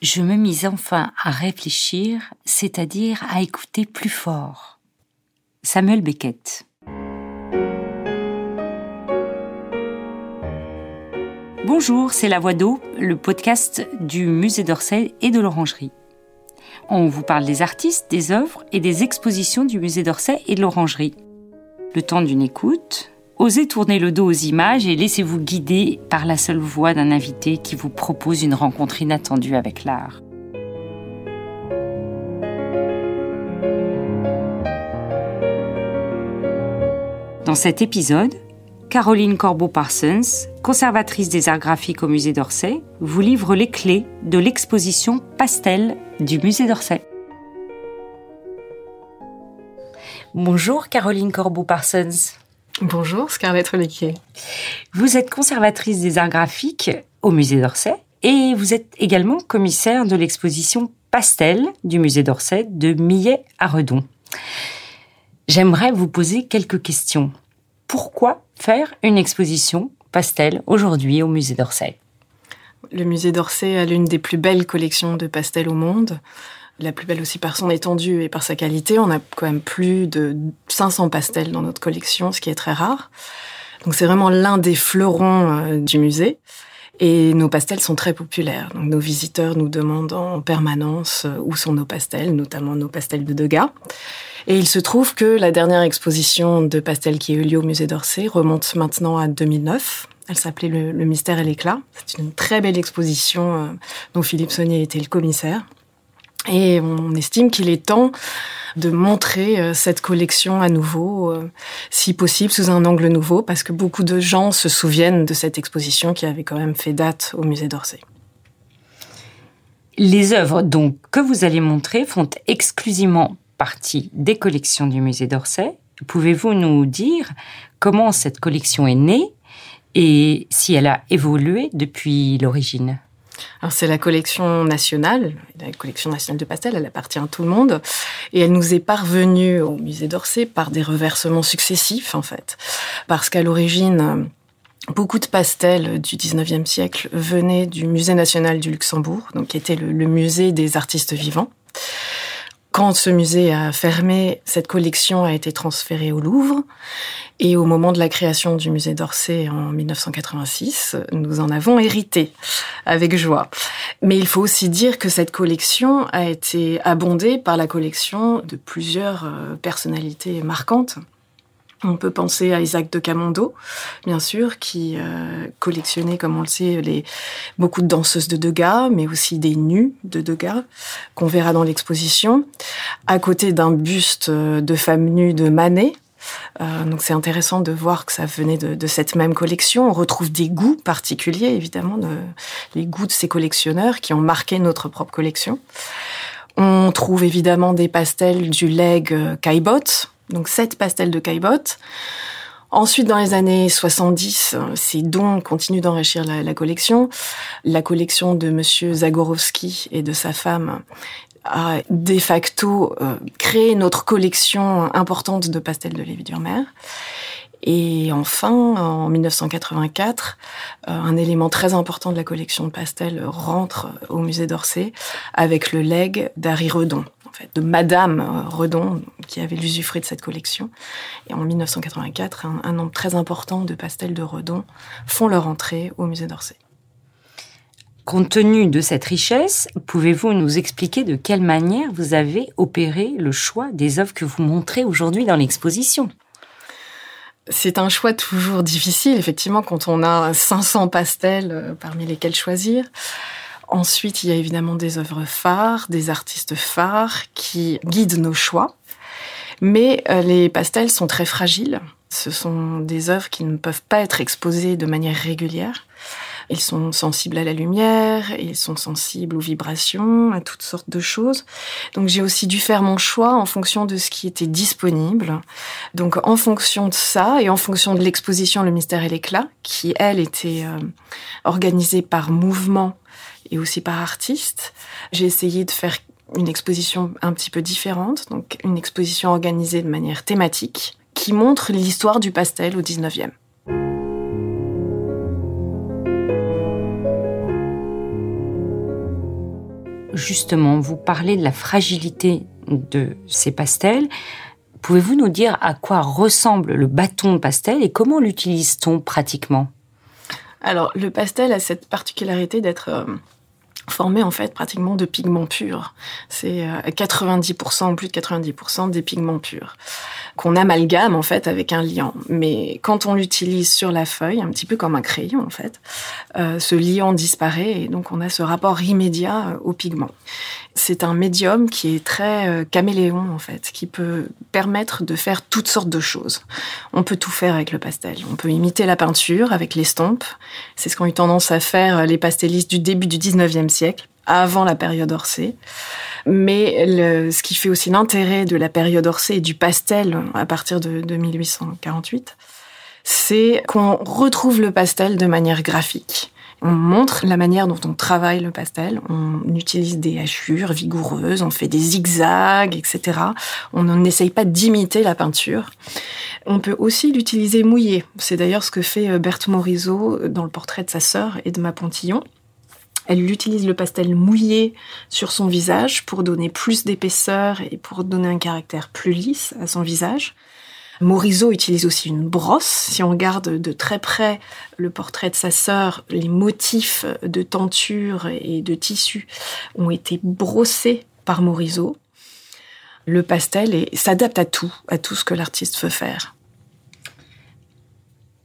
je me mis enfin à réfléchir, c'est-à-dire à écouter plus fort. Samuel Beckett. Bonjour, c'est La Voix d'eau, le podcast du musée d'Orsay et de l'Orangerie. On vous parle des artistes, des œuvres et des expositions du musée d'Orsay et de l'Orangerie. Le temps d'une écoute, osez tourner le dos aux images et laissez-vous guider par la seule voix d'un invité qui vous propose une rencontre inattendue avec l'art. Dans cet épisode, Caroline Corbeau-Parsons, conservatrice des arts graphiques au musée d'Orsay, vous livre les clés de l'exposition Pastel du musée d'Orsay. Bonjour Caroline Corbeau-Parsons. Bonjour Scarlett Reliquier. Vous êtes conservatrice des arts graphiques au musée d'Orsay et vous êtes également commissaire de l'exposition Pastel du musée d'Orsay de Millet à Redon. J'aimerais vous poser quelques questions pourquoi faire une exposition pastel aujourd'hui au musée d'Orsay? Le musée d'Orsay a l'une des plus belles collections de pastels au monde. La plus belle aussi par son étendue et par sa qualité. On a quand même plus de 500 pastels dans notre collection, ce qui est très rare. Donc c'est vraiment l'un des fleurons euh, du musée. Et nos pastels sont très populaires. Donc nos visiteurs nous demandent en permanence euh, où sont nos pastels, notamment nos pastels de Degas. Et il se trouve que la dernière exposition de pastels qui a eu lieu au musée d'Orsay remonte maintenant à 2009. Elle s'appelait le, mystère et l'éclat. C'est une très belle exposition euh, dont Philippe Saunier était le commissaire. Et on estime qu'il est temps de montrer euh, cette collection à nouveau, euh, si possible sous un angle nouveau, parce que beaucoup de gens se souviennent de cette exposition qui avait quand même fait date au musée d'Orsay. Les œuvres donc que vous allez montrer font exclusivement partie des collections du musée d'Orsay. Pouvez-vous nous dire comment cette collection est née et si elle a évolué depuis l'origine? Alors c'est la collection nationale, la collection nationale de pastels, elle appartient à tout le monde et elle nous est parvenue au musée d'Orsay par des reversements successifs en fait. Parce qu'à l'origine, beaucoup de pastels du 19e siècle venaient du musée national du Luxembourg, donc qui était le musée des artistes vivants. Quand ce musée a fermé, cette collection a été transférée au Louvre. Et au moment de la création du musée d'Orsay en 1986, nous en avons hérité avec joie. Mais il faut aussi dire que cette collection a été abondée par la collection de plusieurs euh, personnalités marquantes. On peut penser à Isaac de Camondo, bien sûr, qui euh, collectionnait, comme on le sait, les, beaucoup de danseuses de Degas, mais aussi des nus de Degas, qu'on verra dans l'exposition, à côté d'un buste euh, de femme nue de Manet. Euh, donc c'est intéressant de voir que ça venait de, de, cette même collection. On retrouve des goûts particuliers, évidemment, de, les goûts de ces collectionneurs qui ont marqué notre propre collection. On trouve évidemment des pastels du leg Caillebotte, donc sept pastels de caillebotte. Ensuite, dans les années 70, ces dons continuent d'enrichir la, collection. La collection de Monsieur Zagorowski et de sa femme a de facto euh, créé notre collection importante de pastels de Lévi-Durmer. Et enfin, en 1984, euh, un élément très important de la collection de pastels rentre au musée d'Orsay avec le leg d'Harry Redon de Madame euh, Redon, qui avait l'usufruit de cette collection. Et en 1984, un, nombre très important de pastels de Redon font leur entrée au musée d'Orsay. Compte tenu de cette richesse, pouvez-vous nous expliquer de quelle manière vous avez opéré le choix des œuvres que vous montrez aujourd'hui dans l'exposition? C'est un choix toujours difficile, effectivement, quand on a 500 pastels euh, parmi lesquels choisir. Ensuite, il y a évidemment des œuvres phares, des artistes phares qui guident nos choix. Mais euh, les pastels sont très fragiles. Ce sont des œuvres qui ne peuvent pas être exposées de manière régulière. Ils sont sensibles à la lumière, ils sont sensibles aux vibrations, à toutes sortes de choses. Donc j'ai aussi dû faire mon choix en fonction de ce qui était disponible. Donc en fonction de ça et en fonction de l'exposition Le mystère et l'éclat, qui elle était euh, organisée par mouvement et aussi par artiste. J'ai essayé de faire une exposition un petit peu différente, donc une exposition organisée de manière thématique qui montre l'histoire du pastel au 19e. justement, vous parlez de la fragilité de ces pastels. Pouvez-vous nous dire à quoi ressemble le bâton de pastel et comment l'utilise-t-on pratiquement? Alors, le pastel a cette particularité d'être euh, formé en fait pratiquement de pigments purs. C'est 90% euh, plus de 90% des pigments purs qu'on amalgame en fait avec un liant. Mais quand on l'utilise sur la feuille, un petit peu comme un crayon en fait, euh, ce liant disparaît et donc on a ce rapport immédiat au pigment. C'est un médium qui est très euh, caméléon en fait, qui peut permettre de faire toutes sortes de choses. On peut tout faire avec le pastel. On peut imiter la peinture avec l'estompe. C'est ce qu'ont eu tendance à faire les pastellistes du début du 19e siècle avant la période Orsay. Mais ce qui fait aussi l'intérêt de la période Orsay et du pastel à partir de, 1848, c'est qu'on retrouve le pastel de manière graphique. On montre la manière dont on travaille le pastel. On utilise des hachures vigoureuses, on fait des zigzags, etc. On n'essaye pas d'imiter la peinture. On peut aussi l'utiliser mouillé. C'est d'ailleurs ce que fait euh, Berthe Morisot dans le portrait de sa sœur Edma Pontillon. Elle utilise le pastel mouillé sur son visage pour donner plus d'épaisseur et pour donner un caractère plus lisse à son visage. Morisot utilise aussi une brosse. Si on regarde de très près le portrait de sa sœur, les motifs de tenture et de tissu ont été brossés par Morisot. Le pastel s'adapte à tout, à tout ce que l'artiste veut faire.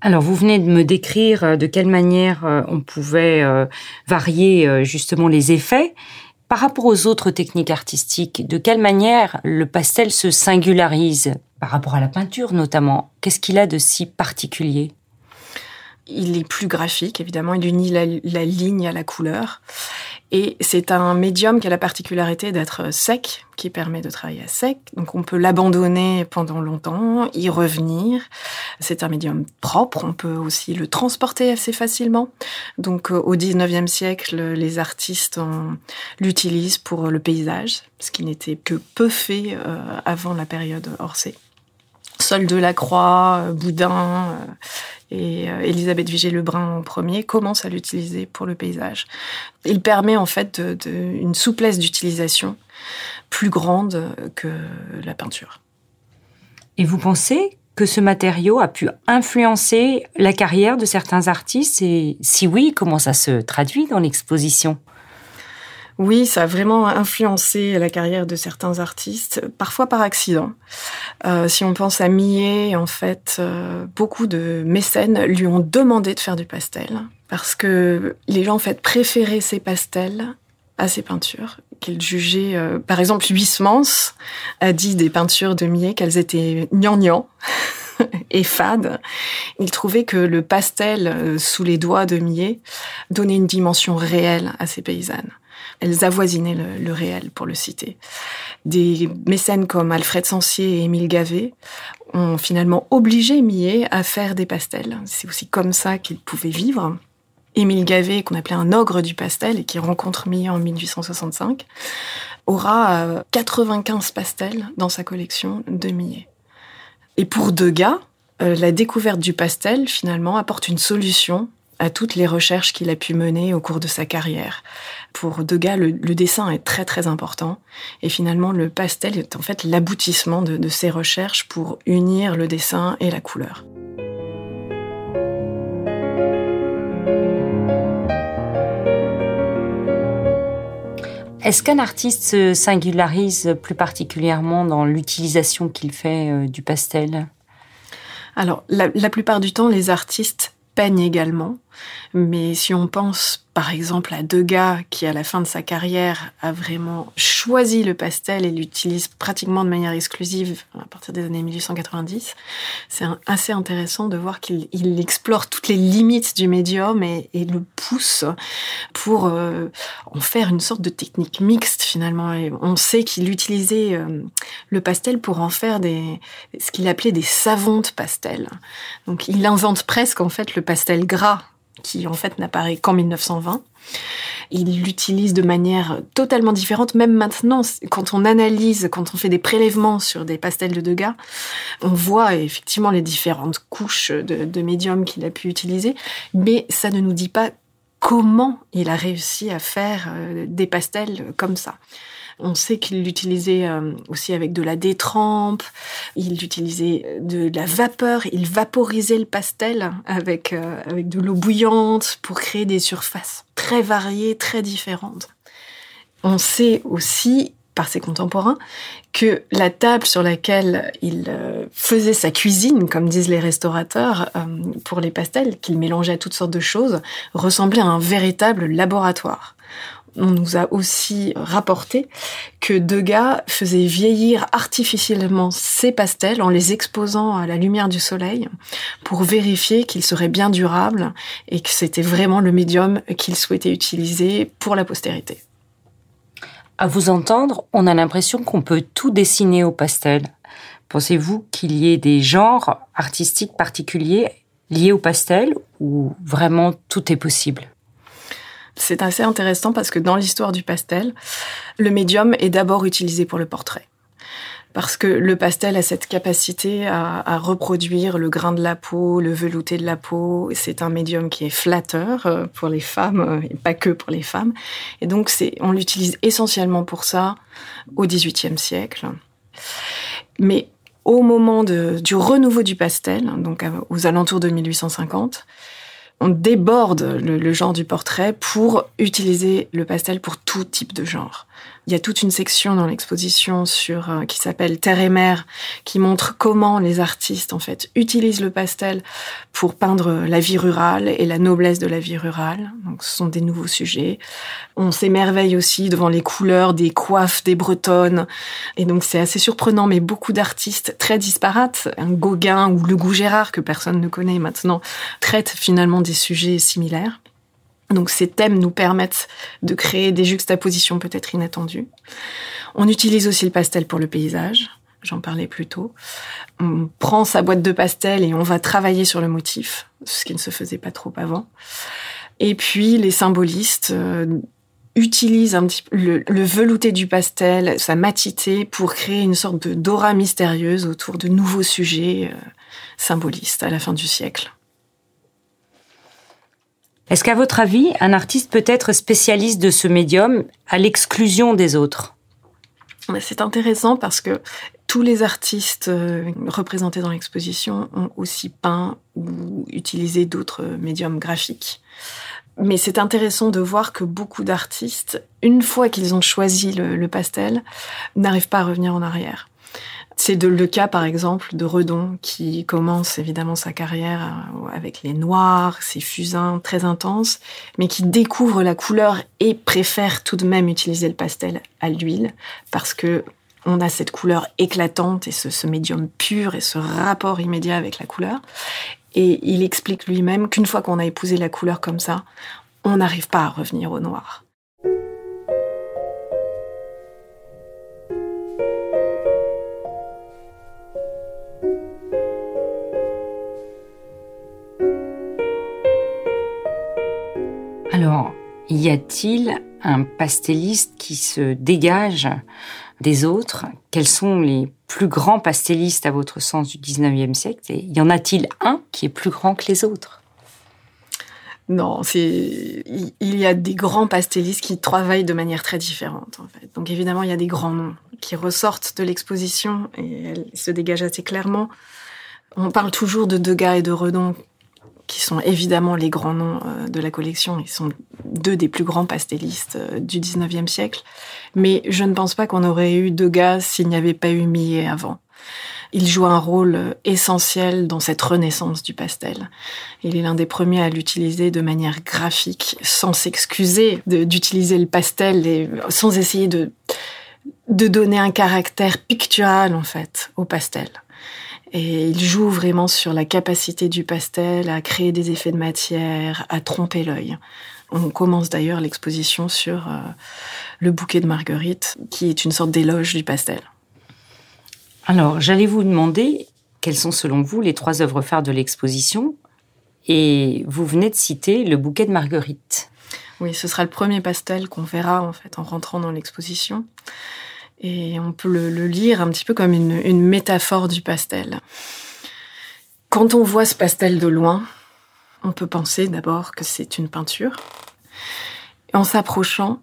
Alors, vous venez de me décrire euh, de quelle manière euh, on pouvait euh, varier justement les effets. Par rapport aux autres techniques artistiques, de quelle manière le pastel se singularise? Par rapport à la peinture notamment Qu'est-ce qu'il a de si particulier? Il est plus graphique, évidemment, il unit la, ligne à la couleur. Et c'est un médium qui a la particularité d'être sec, qui permet de travailler à sec. Donc on peut l'abandonner pendant longtemps, y revenir. C'est un médium propre, on peut aussi le transporter assez facilement. Donc euh, au 19e siècle, les artistes l'utilisent pour le paysage, ce qui n'était que peu fait euh, avant la période Orsay. Sol de la Croix, euh, Boudin et euh, Elisabeth Vigée-Lebrun en premier commence à l'utiliser pour le paysage. Il permet en fait une souplesse d'utilisation plus grande que la peinture. Et vous pensez que ce matériau a pu influencer la carrière de certains artistes? Et si oui, comment ça se traduit dans l'exposition? Oui, ça a vraiment influencé la carrière de certains artistes, parfois par accident. Euh, si on pense à Millet, en fait, euh, beaucoup de mécènes lui ont demandé de faire du pastel parce que les gens en fait préféraient ses pastels à ses peintures qu'ils jugeaient. Euh, par exemple, Huysmans a dit des peintures de Millet qu'elles étaient gnangnang et fades. Il trouvait que le pastel sous les doigts de Millet donnait une dimension réelle à ses paysannes. Elles avoisinaient le, réel, pour le citer. Des mécènes comme Alfred Sancier et Émile Gavet ont finalement obligé Millet à faire des pastels. C'est aussi comme ça qu'il pouvait vivre. Émile Gavet, qu'on appelait un ogre du pastel et qui rencontre Millet en 1865, aura 95 euh, pastels dans sa collection de Millet. Et pour Degas, euh, la découverte du pastel, finalement, apporte une solution à toutes les recherches qu'il a pu mener au cours de sa carrière. Pour Degas, le, le, dessin est très très important et finalement le pastel est en fait l'aboutissement de, de ses recherches pour unir le dessin et la couleur. Est-ce qu'un artiste se singularise plus particulièrement dans l'utilisation qu'il fait euh, du pastel? Alors, la, la, plupart du temps, les artistes peignent également. Mais si on pense par exemple à Degas qui à la fin de sa carrière a vraiment choisi le pastel et l'utilise pratiquement de manière exclusive à partir des années 1890, c'est assez intéressant de voir qu'il explore toutes les limites du médium et, le pousse pour euh, en faire une sorte de technique mixte finalement. On sait qu'il utilisait euh, le pastel pour en faire des ce qu'il appelait des savontes pastels. Donc il invente presque en fait le pastel gras qui en fait n'apparaît qu'en 1920. Il l'utilise de manière totalement différente, même maintenant, quand on analyse, quand on fait des prélèvements sur des pastels de Degas, on voit effectivement les différentes couches de, de médium qu'il a pu utiliser, mais ça ne nous dit pas comment il a réussi à faire euh, des pastels comme ça. On sait qu'il l'utilisait euh, aussi avec de la détrempe, il utilisait de la vapeur, il vaporisait le pastel avec, euh, avec de l'eau bouillante pour créer des surfaces très variées, très différentes. On sait aussi par ses contemporains que la table sur laquelle il euh, faisait sa cuisine, comme disent les restaurateurs, pour les pastels, qu'il mélangeait toutes sortes de choses, ressemblait à un véritable laboratoire on nous a aussi rapporté que Degas faisait vieillir artificiellement ses pastels en les exposant à la lumière du soleil pour vérifier qu'ils seraient bien durables et que c'était vraiment le médium qu'il souhaitait utiliser pour la postérité. À vous entendre, on a l'impression qu'on peut tout dessiner au pastel. Pensez-vous qu'il y ait des genres artistiques particuliers liés au pastel ou vraiment tout est possible? C'est assez intéressant parce que dans l'histoire du pastel, le médium est d'abord utilisé pour le portrait. Parce que le pastel a cette capacité à, reproduire le grain de la peau, le velouté de la peau. C'est un médium qui est flatteur euh, pour les femmes euh, et pas que pour les femmes. Et donc, on l'utilise essentiellement pour ça au XVIIIe siècle. Mais au moment du renouveau du pastel, donc aux alentours de 1850, on déborde le, genre du portrait pour utiliser le pastel pour tout type de genre. Il y a toute une section dans l'exposition sur euh, qui s'appelle Terre et mer, qui montre comment les artistes en fait utilisent le pastel pour peindre la vie rurale et la noblesse de la vie rurale. Donc, ce sont des nouveaux sujets. On s'émerveille aussi devant les couleurs des coiffes des Bretonnes. Et donc, c'est assez surprenant, mais beaucoup d'artistes très disparates, un Gauguin ou Le Gérard que personne ne connaît maintenant, traitent finalement des sujets similaires. Donc ces thèmes nous permettent de créer des juxtapositions peut-être inattendues. On utilise aussi le pastel pour le paysage, j'en parlais plus tôt. On prend sa boîte de pastel et on va travailler sur le motif, ce qui ne se faisait pas trop avant. Et puis les symbolistes euh, utilisent un petit le, le, velouté du pastel, sa matité, pour créer une sorte d'aura mystérieuse autour de nouveaux sujets euh, symbolistes à la fin du siècle. Est-ce qu'à votre avis, un artiste peut être spécialiste de ce médium à l'exclusion des autres? C'est intéressant parce que tous les artistes euh, représentés dans l'exposition ont aussi peint ou utilisé d'autres médiums graphiques. Mais c'est intéressant de voir que beaucoup d'artistes, une fois qu'ils ont choisi le pastel, n'arrivent pas à revenir en arrière. C'est le cas, par exemple, de Redon, qui commence évidemment sa carrière euh, avec les noirs, ses fusains très intenses, mais qui découvre la couleur et préfère tout de même utiliser le pastel à l'huile, parce que on a cette couleur éclatante et ce, ce médium pur et ce rapport immédiat avec la couleur. Et il explique lui-même qu'une fois qu'on a épousé la couleur comme ça, on n'arrive pas à revenir au noir. Y a-t-il un pastelliste qui se dégage des autres? Quels sont les plus grands pastellistes à votre sens du 19e siècle? Et y en a-t-il un qui est plus grand que les autres? Non, c'est il y a des grands pastellistes qui travaillent de manière très différente. Donc évidemment, il y a des grands noms qui ressortent de l'exposition et elles se dégagent assez clairement. On parle toujours de Degas et de Redon qui sont évidemment les grands noms euh, de la collection. Ils sont deux des plus grands pastellistes euh, du 19e siècle. Mais je ne pense pas qu'on aurait eu Degas s'il n'y avait pas eu Millet avant. Il joue un rôle euh, essentiel dans cette renaissance du pastel. Il est l'un des premiers à l'utiliser de manière graphique, sans s'excuser d'utiliser le pastel et sans essayer de, de donner un caractère pictural, en fait, au pastel. Et il joue vraiment sur la capacité du pastel à créer des effets de matière, à tromper l'œil. On commence d'ailleurs l'exposition sur euh, le bouquet de Marguerite, qui est une sorte d'éloge du pastel. Alors, j'allais vous demander quelles sont selon vous les trois œuvres phares de l'exposition. Et vous venez de citer le bouquet de Marguerite. Oui, ce sera le premier pastel qu'on verra en fait en rentrant dans l'exposition. Et on peut le, lire un petit peu comme une, métaphore du pastel. Quand on voit ce pastel de loin, on peut penser d'abord que c'est une peinture, En s'approchant,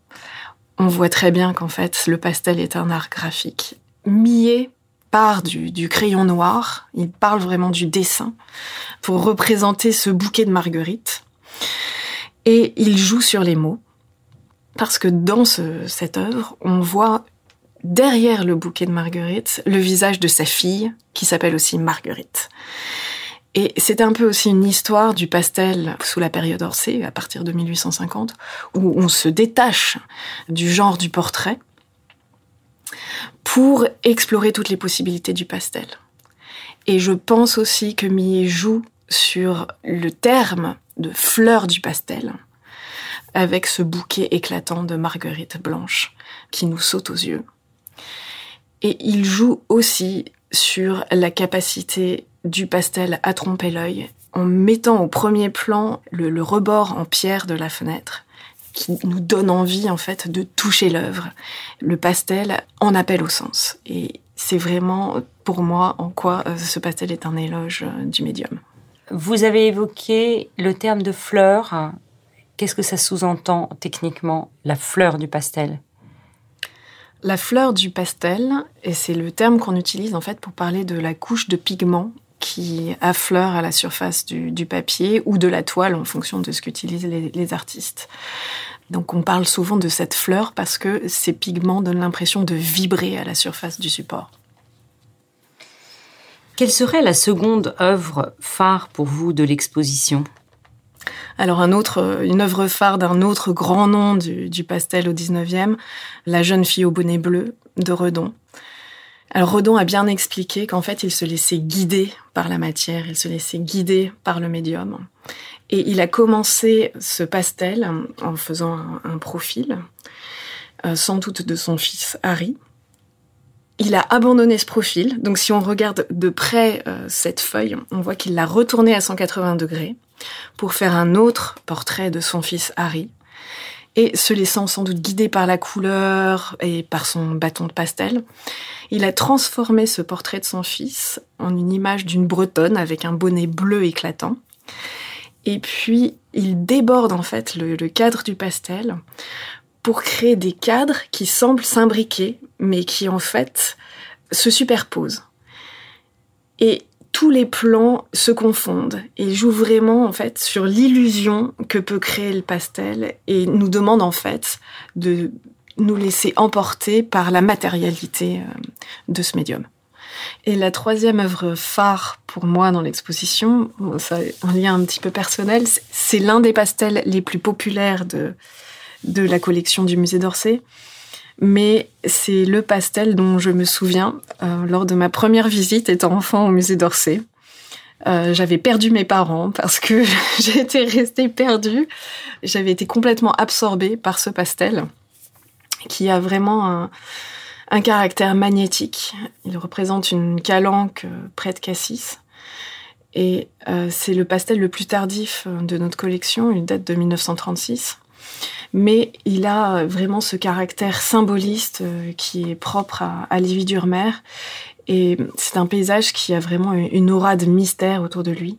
on voit très bien qu'en fait, le pastel est un art graphique. Millet part du, crayon noir, il parle vraiment du dessin pour représenter ce bouquet de marguerites. Et il joue sur les mots, parce que dans cette œuvre, on voit derrière le bouquet de marguerites le visage de sa fille, qui s'appelle aussi Marguerite. Et c'est un peu aussi une histoire du pastel sous la période Orsay, à partir de 1850, où on se détache du genre du portrait pour explorer toutes les possibilités du pastel. Et je pense aussi que Millet joue sur le terme de fleur du pastel, avec ce bouquet éclatant de marguerite blanche qui nous saute aux yeux. Et il joue aussi sur la capacité du pastel à tromper l'œil en mettant au premier plan le, rebord en pierre de la fenêtre qui nous donne envie en fait de toucher l'œuvre. Le pastel en appelle au sens et c'est vraiment pour moi en quoi euh, ce pastel est un éloge euh, du médium. Vous avez évoqué le terme de fleur. Qu'est-ce que ça sous-entend techniquement, la fleur du pastel? La fleur du pastel, et c'est le terme qu'on utilise en fait pour parler de la couche de pigments qui affleure à la surface du, papier ou de la toile en fonction de ce qu'utilisent les, artistes. Donc on parle souvent de cette fleur parce que ces pigments donnent l'impression de vibrer à la surface du support. Quelle serait la seconde œuvre phare pour vous de l'exposition? Alors un autre, une œuvre phare d'un autre grand nom du, pastel au 19e, La jeune fille au bonnet bleu de Redon. Alors Redon a bien expliqué qu'en fait, il se laissait guider par la matière, il se laissait guider par le médium. Et il a commencé ce pastel en faisant un, profil, euh, sans doute de son fils Harry. Il a abandonné ce profil, donc si on regarde de près euh, cette feuille, on voit qu'il l'a retourné à 180 degrés pour faire un autre portrait de son fils Harry, et se laissant sans doute guider par la couleur et par son bâton de pastel, il a transformé ce portrait de son fils en une image d'une bretonne avec un bonnet bleu éclatant. Et puis, il déborde en fait le, cadre du pastel pour créer des cadres qui semblent s'imbriquer, mais qui en fait se superposent. Et tous les plans se confondent et jouent vraiment en fait sur l'illusion que peut créer le pastel et nous demande en fait de nous laisser emporter par la matérialité euh, de ce médium. Et la troisième œuvre phare pour moi dans l'exposition, ça un lien un petit peu personnel, c'est l'un des pastels les plus populaires de, de la collection du musée d'Orsay mais c'est le pastel dont je me souviens euh, lors de ma première visite étant enfant au musée d'Orsay. Euh, j'avais perdu mes parents parce que j'étais restée perdue. J'avais été complètement absorbée par ce pastel qui a vraiment un, un caractère magnétique. Il représente une calanque euh, près de Cassis. Et euh, c'est le pastel le plus tardif de notre collection. Il date de 1936 mais il a vraiment ce caractère symboliste euh, qui est propre à, à Lévi Durmer. Et c'est un paysage qui a vraiment une aura de mystère autour de lui.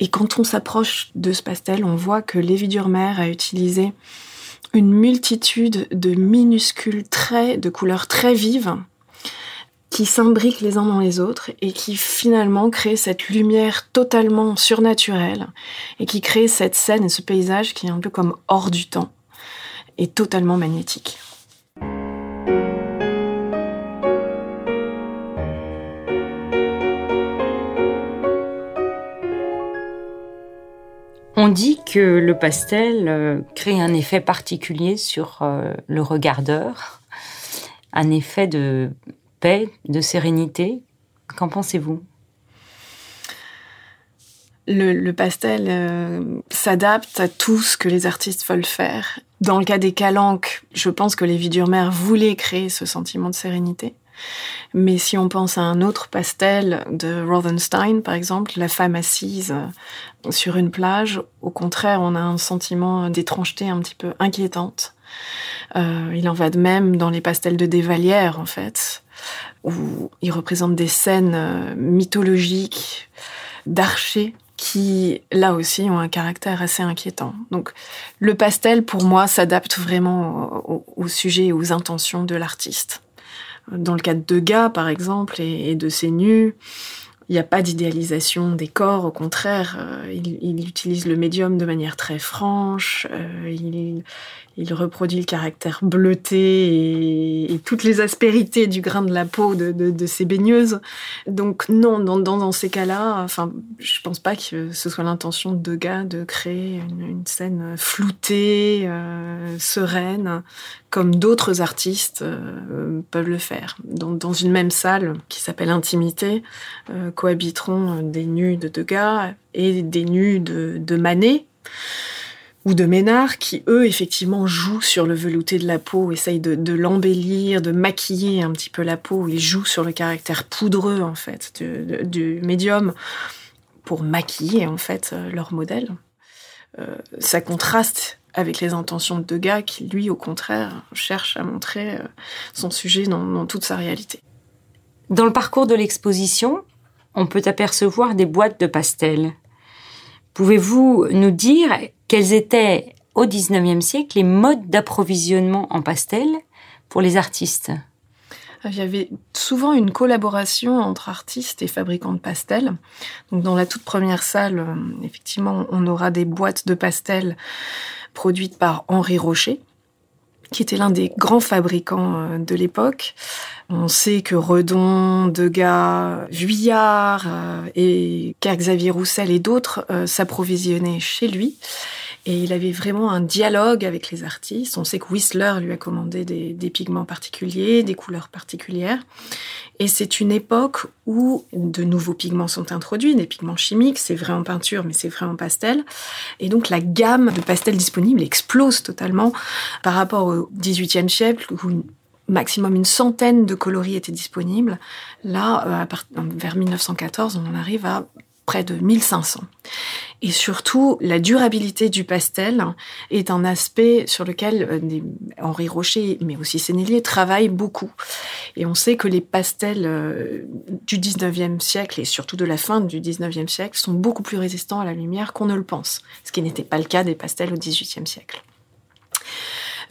Et quand on s'approche de ce pastel, on voit que Lévi Durmer a utilisé une multitude de minuscules traits de couleurs très vives qui s'imbriquent les uns dans les autres et qui finalement créent cette lumière totalement surnaturelle et qui crée cette scène et ce paysage qui est un peu comme hors du temps et totalement magnétique. On dit que le pastel euh, crée un effet particulier sur euh, le regardeur, un effet de paix, de sérénité. Qu'en pensez-vous? Le, pastel euh, s'adapte à tout ce que les artistes veulent faire. Dans le cas des calanques, je pense que les Vidurmer voulaient créer ce sentiment de sérénité. Mais si on pense à un autre pastel de Rothenstein, par exemple, la femme assise euh, sur une plage, au contraire, on a un sentiment d'étrangeté un petit peu inquiétante. Euh, il en va de même dans les pastels de Desvalières, en fait, où il représente des scènes mythologiques d'archers qui, là aussi, ont un caractère assez inquiétant. Donc, le pastel, pour moi, s'adapte vraiment au, sujet et aux intentions de l'artiste. Dans le cas de Degas, par exemple, et, de ses nus, il n'y a pas d'idéalisation des corps, au contraire, euh, il, utilise le médium de manière très franche, euh, il reproduit le caractère bleuté et, toutes les aspérités du grain de la peau de, ces baigneuses. Donc non, dans, ces cas-là, enfin, je pense pas que ce soit l'intention de Degas de créer une, scène floutée, euh, sereine, comme d'autres artistes euh, peuvent le faire. Dans, dans, une même salle qui s'appelle Intimité, euh, cohabiteront des nus de Degas et des nus de, de Manet ou de Ménard qui, eux, effectivement, jouent sur le velouté de la peau, essayent de, l'embellir, de maquiller un petit peu la peau, ils jouent sur le caractère poudreux, en fait, du, médium pour maquiller, en fait, euh, leur modèle. Euh, ça contraste avec les intentions de Degas qui, lui, au contraire, cherche à montrer euh, son sujet dans toute sa réalité. Dans le parcours de l'exposition, on peut apercevoir des boîtes de pastels. Pouvez-vous nous dire quels étaient au XIXe siècle les modes d'approvisionnement en pastel pour les artistes? Il y avait souvent une collaboration entre artistes et fabricants de pastels. Donc dans la toute première salle, euh, effectivement, on aura des boîtes de pastels produites par Henri Rocher, qui était l'un des grands fabricants euh, de l'époque. On sait que Redon, Degas, Vuillard euh, et Xavier Roussel et d'autres s'approvisionnaient chez lui. Et il avait vraiment un dialogue avec les artistes. On sait que Whistler lui a commandé des, pigments particuliers, des couleurs particulières. Et c'est une époque où de nouveaux pigments sont introduits, des pigments chimiques, c'est vrai en peinture, mais c'est vrai en pastel. Et donc la gamme de pastels disponibles explose totalement par rapport au XVIIIe siècle où maximum une centaine de coloris étaient disponibles. Là, euh, vers 1914, on en arrive à près de 1500. Et surtout, la durabilité du pastel est un aspect sur lequel euh, Henri Rocher, mais aussi Sénélier, travaillent beaucoup. Et on sait que les pastels euh, du 19e siècle, et surtout de la fin du 19e siècle, sont beaucoup plus résistants à la lumière qu'on ne le pense, ce qui n'était pas le cas des pastels au 18e siècle.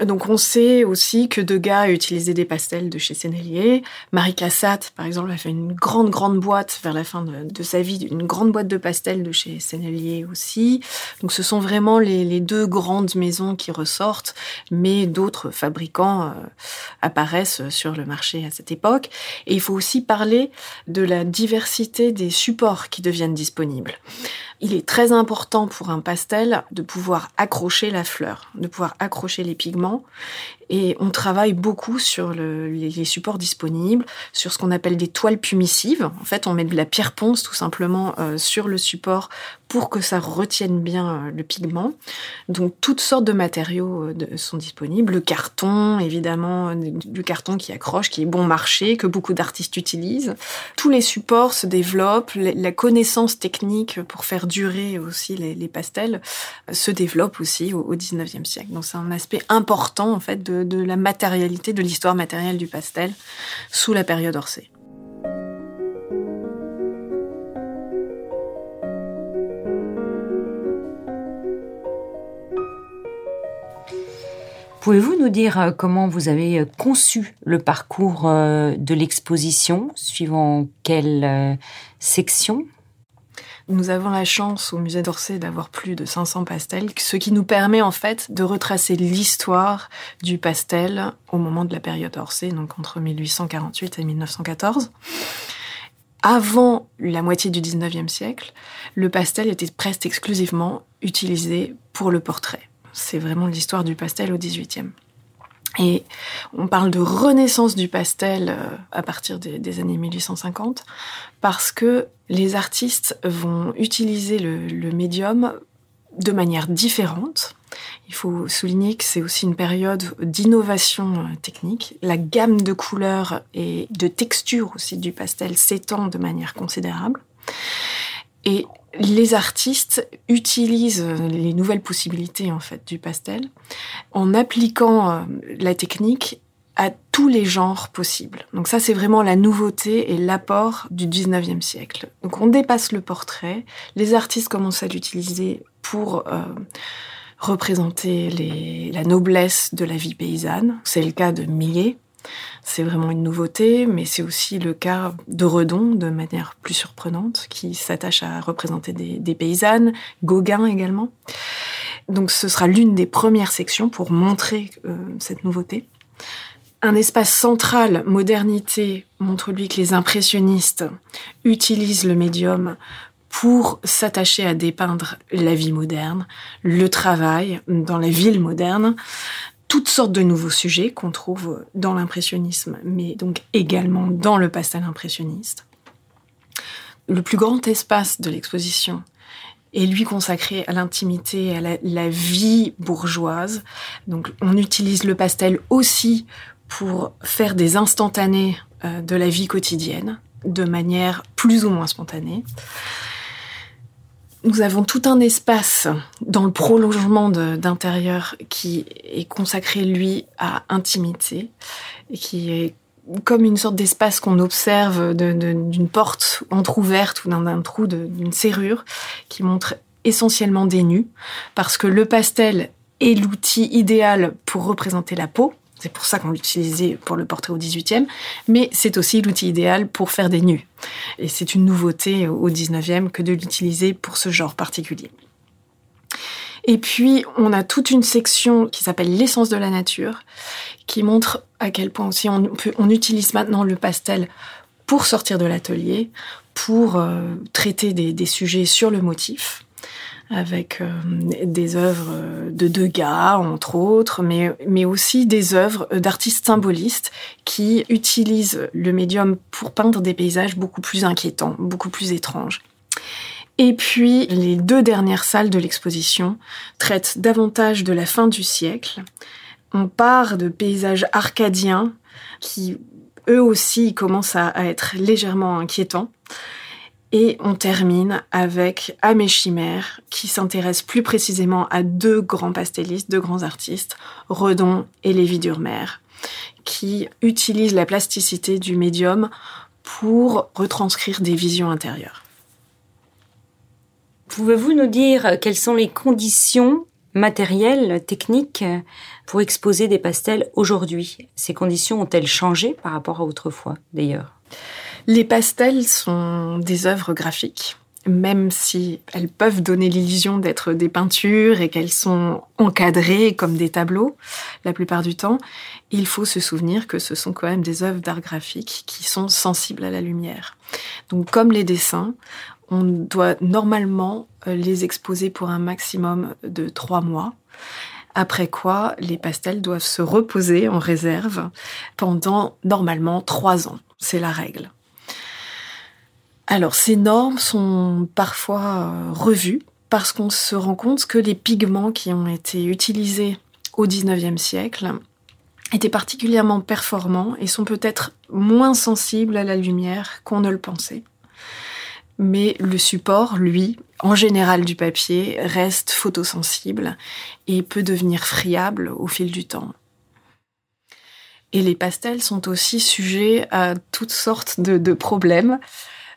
Donc on sait aussi que Degas a utilisé des pastels de chez Sennelier. Marie Cassatt, par exemple, a fait une grande, grande boîte vers la fin de, sa vie, une grande boîte de pastels de chez Sennelier aussi. Donc ce sont vraiment les, deux grandes maisons qui ressortent, mais d'autres fabricants euh, apparaissent sur le marché à cette époque. Et il faut aussi parler de la diversité des supports qui deviennent disponibles. Il est très important pour un pastel de pouvoir accrocher la fleur, de pouvoir accrocher les pigments. Et on travaille beaucoup sur les, supports disponibles, sur ce qu'on appelle des toiles pumissives. En fait, on met de la pierre ponce tout simplement euh, sur le support pour que ça retienne bien euh, le pigment. Donc toutes sortes de matériaux euh, sont disponibles. Le carton, évidemment, du carton qui accroche, qui est bon marché, que beaucoup d'artistes utilisent. Tous les supports se développent, la connaissance technique pour faire durer aussi les, pastels se développe aussi au, 19e siècle. Donc c'est un aspect important en fait de, la matérialité, de l'histoire matérielle du pastel sous la période Orsay. Pouvez-vous nous dire euh, comment vous avez euh, conçu le parcours euh, de l'exposition, suivant quelle section? Nous avons la chance au musée d'Orsay d'avoir plus de 500 pastels, ce qui nous permet en fait de retracer l'histoire du pastel au moment de la période Orsay, donc entre 1848 et 1914. Avant la moitié du 19e siècle, le pastel était presque exclusivement utilisé pour le portrait. C'est vraiment l'histoire du pastel au 18e. Et on parle de renaissance du pastel euh, à partir des, années 1850 parce que les artistes vont utiliser le, médium de manière différente. Il faut souligner que c'est aussi une période d'innovation euh, technique. La gamme de couleurs et de textures aussi du pastel s'étend de manière considérable. Et les artistes utilisent les nouvelles possibilités en fait du pastel en appliquant euh, la technique à tous les genres possibles. Donc ça, c'est vraiment la nouveauté et l'apport du 19e siècle. Donc on dépasse le portrait, les artistes commencent à l'utiliser pour euh, représenter la noblesse de la vie paysanne. C'est le cas de Millet. C'est vraiment une nouveauté, mais c'est aussi le cas de Redon, de manière plus surprenante, qui s'attache à représenter des, paysannes, Gauguin également. Donc ce sera l'une des premières sections pour montrer euh, cette nouveauté. Un espace central, modernité, montre lui que les impressionnistes utilisent le médium pour s'attacher à dépeindre la vie moderne, le travail dans la ville moderne, toutes sortes de nouveaux sujets qu'on trouve dans l'impressionnisme, mais donc également dans le pastel impressionniste. Le plus grand espace de l'exposition est lui consacré à l'intimité, à la, vie bourgeoise. Donc on utilise le pastel aussi pour faire des instantanés euh, de la vie quotidienne de manière plus ou moins spontanée. Nous avons tout un espace dans le prolongement d'intérieur qui est consacré, lui, à intimité, et qui est comme une sorte d'espace qu'on observe d'une porte entr'ouverte ou d'un trou d'une serrure, qui montre essentiellement des nus, parce que le pastel est l'outil idéal pour représenter la peau, c'est pour ça qu'on l'utilisait pour le portrait au 18e, mais c'est aussi l'outil idéal pour faire des nus. Et c'est une nouveauté au 19e que de l'utiliser pour ce genre particulier. Et puis, on a toute une section qui s'appelle l'essence de la nature, qui montre à quel point aussi on, utilise maintenant le pastel pour sortir de l'atelier, pour euh, traiter des, sujets sur le motif avec euh, des œuvres de Degas, entre autres, mais, aussi des œuvres d'artistes symbolistes qui utilisent le médium pour peindre des paysages beaucoup plus inquiétants, beaucoup plus étranges. Et puis, les deux dernières salles de l'exposition traitent davantage de la fin du siècle. On part de paysages arcadiens qui, eux aussi, commencent à être légèrement inquiétants. Et on termine avec Amé Chimère, qui s'intéresse plus précisément à deux grands pastellistes, deux grands artistes, Redon et Lévi Durmer, qui utilisent la plasticité du médium pour retranscrire des visions intérieures. Pouvez-vous nous dire quelles sont les conditions matérielles, techniques, pour exposer des pastels aujourd'hui? Ces conditions ont-elles changé par rapport à autrefois, d'ailleurs? Les pastels sont des œuvres graphiques, même si elles peuvent donner l'illusion d'être des peintures et qu'elles sont encadrées comme des tableaux la plupart du temps, il faut se souvenir que ce sont quand même des œuvres d'art graphique qui sont sensibles à la lumière. Donc comme les dessins, on doit normalement euh, les exposer pour un maximum de trois mois. Après quoi, les pastels doivent se reposer en réserve pendant normalement trois ans. C'est la règle. Alors ces normes sont parfois euh, revues parce qu'on se rend compte que les pigments qui ont été utilisés au XIXe siècle étaient particulièrement performants et sont peut-être moins sensibles à la lumière qu'on ne le pensait. Mais le support, lui, en général du papier, reste photosensible et peut devenir friable au fil du temps. Et les pastels sont aussi sujets à toutes sortes de problèmes.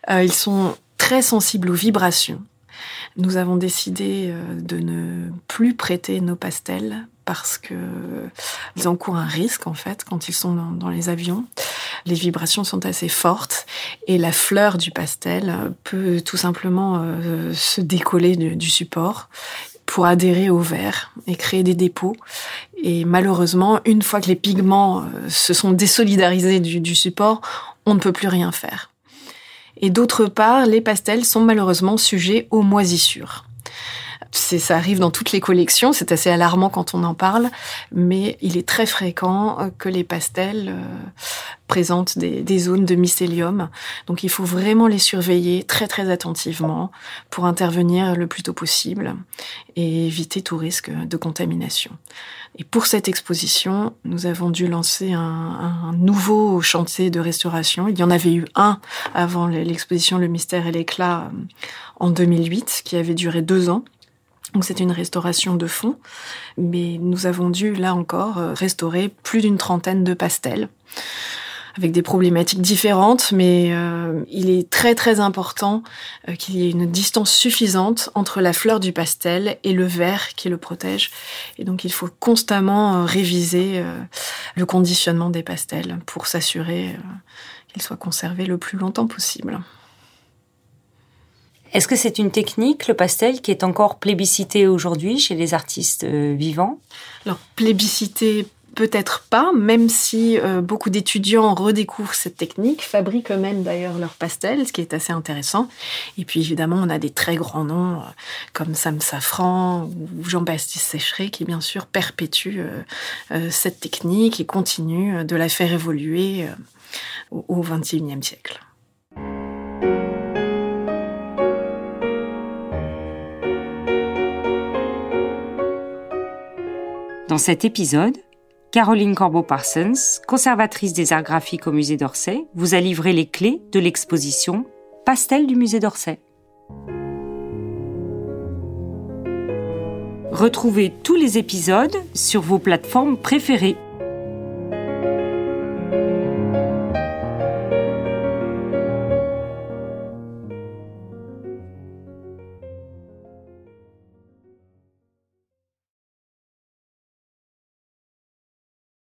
Euh, ils sont très sensibles aux vibrations. Nous avons décidé euh, de ne plus prêter nos pastels parce que ils encourent un risque en fait quand ils sont dans, les avions. Les vibrations sont assez fortes et la fleur du pastel peut tout simplement euh, se décoller du, support pour adhérer au verre et créer des dépôts. Et malheureusement, une fois que les pigments se sont désolidarisés du support, on ne peut plus rien faire. Et d'autre part, les pastels sont malheureusement sujets aux moisissures. Ça arrive dans toutes les collections, c'est assez alarmant quand on en parle, mais il est très fréquent que les pastels euh, présentent des, des, zones de mycélium. Donc il faut vraiment les surveiller très très attentivement pour intervenir le plus tôt possible et éviter tout risque de contamination. Et pour cette exposition, nous avons dû lancer un, un, nouveau chantier de restauration. Il y en avait eu un avant l'exposition Le Mystère et l'éclat euh, en 2008, qui avait duré deux ans. Donc c'est une restauration de fond, mais nous avons dû, là encore, restaurer plus d'une trentaine de pastels avec des problématiques différentes, mais euh, il est très très important euh, qu'il y ait une distance suffisante entre la fleur du pastel et le verre qui le protège. Et donc il faut constamment euh, réviser le conditionnement des pastels pour s'assurer qu'ils soient conservés le plus longtemps possible. Est-ce que c'est une technique, le pastel, qui est encore plébiscitée aujourd'hui chez les artistes vivants? Alors, plébiscité, Peut-être pas, même si euh, beaucoup d'étudiants redécouvrent cette technique, fabriquent eux-mêmes d'ailleurs leurs pastels, ce qui est assez intéressant. Et puis évidemment, on a des très grands noms euh, comme Sam Safran ou Jean-Baptiste Sécheret qui bien sûr perpétuent euh, cette technique et continuent de la faire évoluer au XXIe siècle. Dans cet épisode, Caroline Corbeau-Parsons, conservatrice des arts graphiques au musée d'Orsay, vous a livré les clés de l'exposition Pastel du musée d'Orsay. Retrouvez tous les épisodes sur vos plateformes préférées.